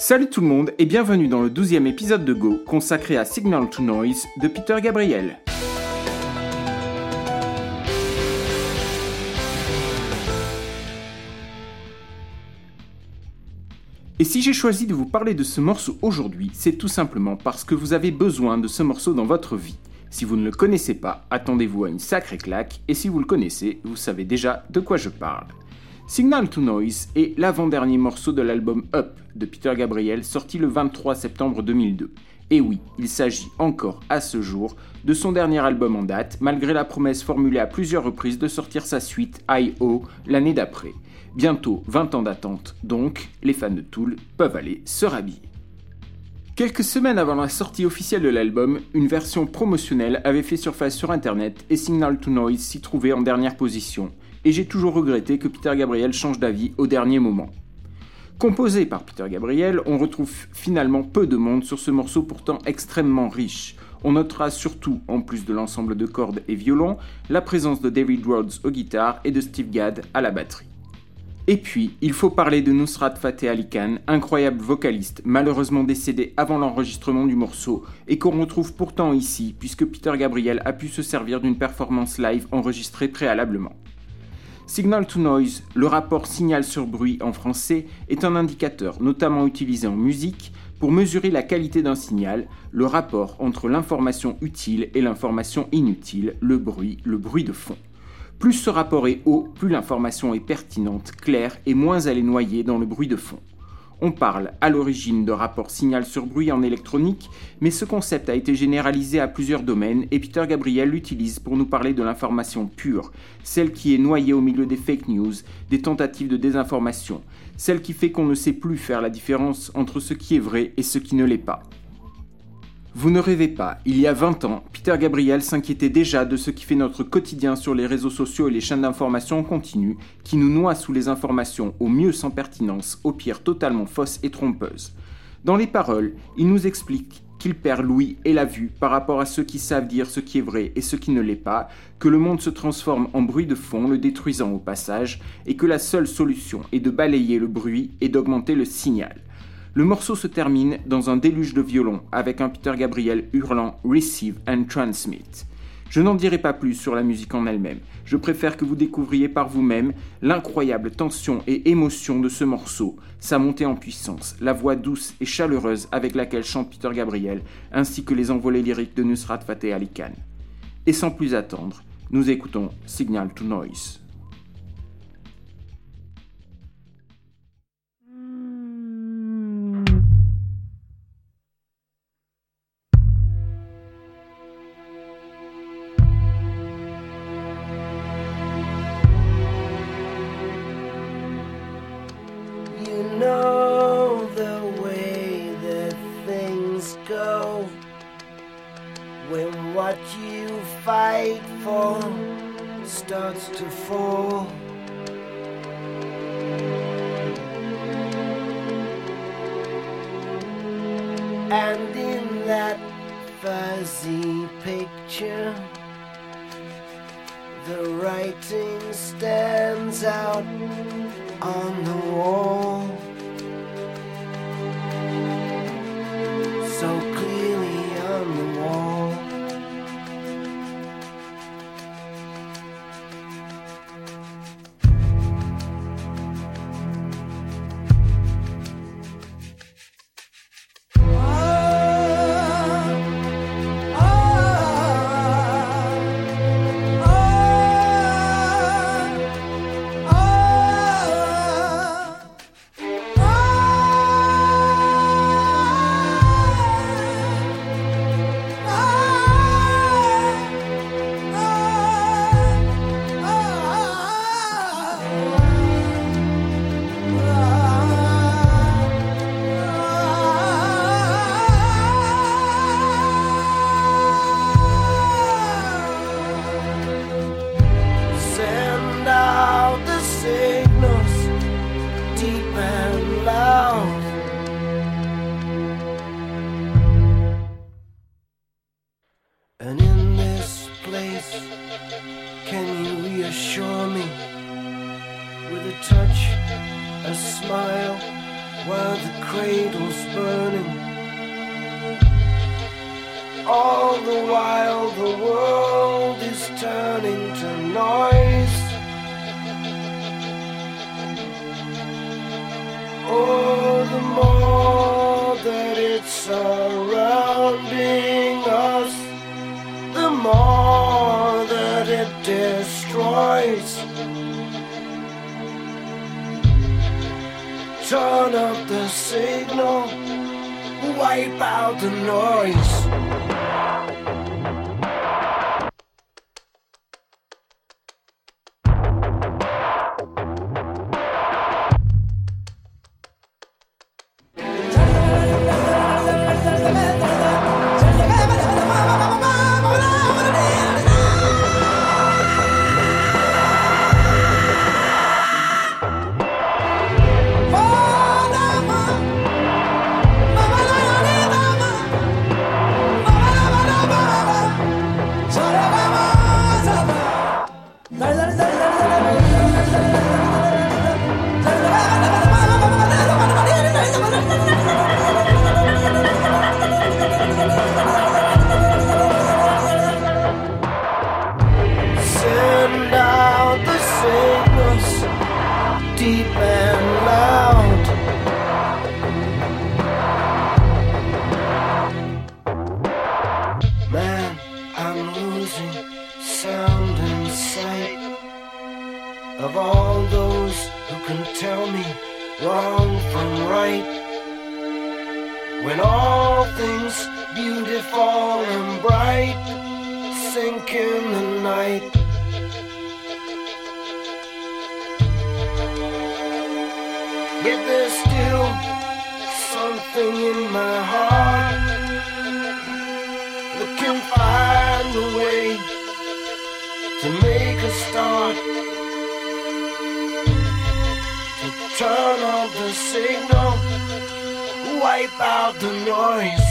Salut tout le monde et bienvenue dans le 12e épisode de Go consacré à Signal to Noise de Peter Gabriel. Et si j'ai choisi de vous parler de ce morceau aujourd'hui, c'est tout simplement parce que vous avez besoin de ce morceau dans votre vie. Si vous ne le connaissez pas, attendez-vous à une sacrée claque, et si vous le connaissez, vous savez déjà de quoi je parle. Signal to Noise est l'avant-dernier morceau de l'album Up de Peter Gabriel sorti le 23 septembre 2002. Et oui, il s'agit encore à ce jour de son dernier album en date, malgré la promesse formulée à plusieurs reprises de sortir sa suite I.O. l'année d'après. Bientôt 20 ans d'attente, donc les fans de Tool peuvent aller se rhabiller. Quelques semaines avant la sortie officielle de l'album, une version promotionnelle avait fait surface sur internet et Signal to Noise s'y trouvait en dernière position, et j'ai toujours regretté que Peter Gabriel change d'avis au dernier moment. Composé par Peter Gabriel, on retrouve finalement peu de monde sur ce morceau pourtant extrêmement riche. On notera surtout, en plus de l'ensemble de cordes et violons, la présence de David Rhodes aux guitares et de Steve Gadd à la batterie. Et puis, il faut parler de Nusrat Fateh Ali Khan, incroyable vocaliste, malheureusement décédé avant l'enregistrement du morceau, et qu'on retrouve pourtant ici, puisque Peter Gabriel a pu se servir d'une performance live enregistrée préalablement. Signal to Noise, le rapport signal sur bruit en français, est un indicateur notamment utilisé en musique pour mesurer la qualité d'un signal, le rapport entre l'information utile et l'information inutile, le bruit, le bruit de fond. Plus ce rapport est haut, plus l'information est pertinente, claire et moins elle est noyée dans le bruit de fond. On parle à l'origine de rapport signal sur bruit en électronique, mais ce concept a été généralisé à plusieurs domaines et Peter Gabriel l'utilise pour nous parler de l'information pure, celle qui est noyée au milieu des fake news, des tentatives de désinformation, celle qui fait qu'on ne sait plus faire la différence entre ce qui est vrai et ce qui ne l'est pas. Vous ne rêvez pas, il y a 20 ans, Peter Gabriel s'inquiétait déjà de ce qui fait notre quotidien sur les réseaux sociaux et les chaînes d'information en continu, qui nous noient sous les informations au mieux sans pertinence, au pire totalement fausses et trompeuses. Dans les paroles, il nous explique qu'il perd l'ouïe et la vue par rapport à ceux qui savent dire ce qui est vrai et ce qui ne l'est pas, que le monde se transforme en bruit de fond, le détruisant au passage, et que la seule solution est de balayer le bruit et d'augmenter le signal. Le morceau se termine dans un déluge de violon avec un Peter Gabriel hurlant Receive and Transmit. Je n'en dirai pas plus sur la musique en elle-même. Je préfère que vous découvriez par vous-même l'incroyable tension et émotion de ce morceau, sa montée en puissance, la voix douce et chaleureuse avec laquelle chante Peter Gabriel, ainsi que les envolées lyriques de Nusrat Fateh Ali Khan. Et sans plus attendre, nous écoutons Signal to Noise. Go when what you fight for starts to fall. And in that fuzzy picture, the writing stands out on the wall And in this place, can you reassure me with a touch, a smile, while the cradle's burning. All the while the world is turning to noise. Oh, the more that it's surrounding signal, wipe out the noise. Of all those who can tell me wrong from right. When all things beautiful and bright sink in the night. Yet there's still something in my heart that can find a way to make a start. Turn off the signal, wipe out the noise.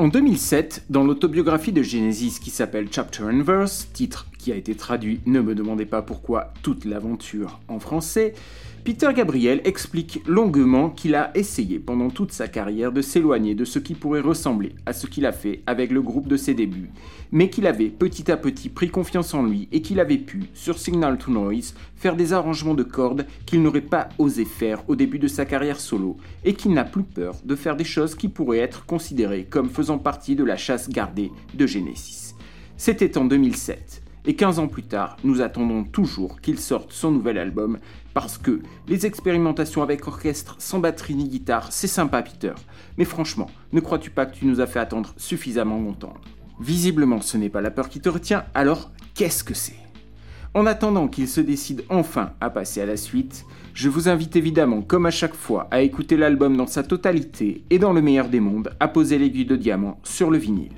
En 2007, dans l'autobiographie de Genesis qui s'appelle Chapter and Verse, titre qui a été traduit Ne me demandez pas pourquoi toute l'aventure en français, Peter Gabriel explique longuement qu'il a essayé pendant toute sa carrière de s'éloigner de ce qui pourrait ressembler à ce qu'il a fait avec le groupe de ses débuts, mais qu'il avait petit à petit pris confiance en lui et qu'il avait pu, sur Signal to Noise, faire des arrangements de cordes qu'il n'aurait pas osé faire au début de sa carrière solo, et qu'il n'a plus peur de faire des choses qui pourraient être considérées comme faisant partie de la chasse gardée de Genesis. C'était en 2007 et 15 ans plus tard, nous attendons toujours qu'il sorte son nouvel album, parce que les expérimentations avec orchestre sans batterie ni guitare, c'est sympa Peter, mais franchement, ne crois-tu pas que tu nous as fait attendre suffisamment longtemps? Visiblement, ce n'est pas la peur qui te retient, alors qu'est-ce que c'est? En attendant qu'il se décide enfin à passer à la suite, je vous invite évidemment, comme à chaque fois, à écouter l'album dans sa totalité et dans le meilleur des mondes, à poser l'aiguille de diamant sur le vinyle.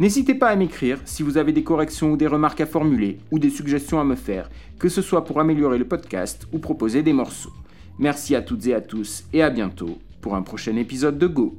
N'hésitez pas à m'écrire si vous avez des corrections ou des remarques à formuler ou des suggestions à me faire, que ce soit pour améliorer le podcast ou proposer des morceaux. Merci à toutes et à tous et à bientôt pour un prochain épisode de Go.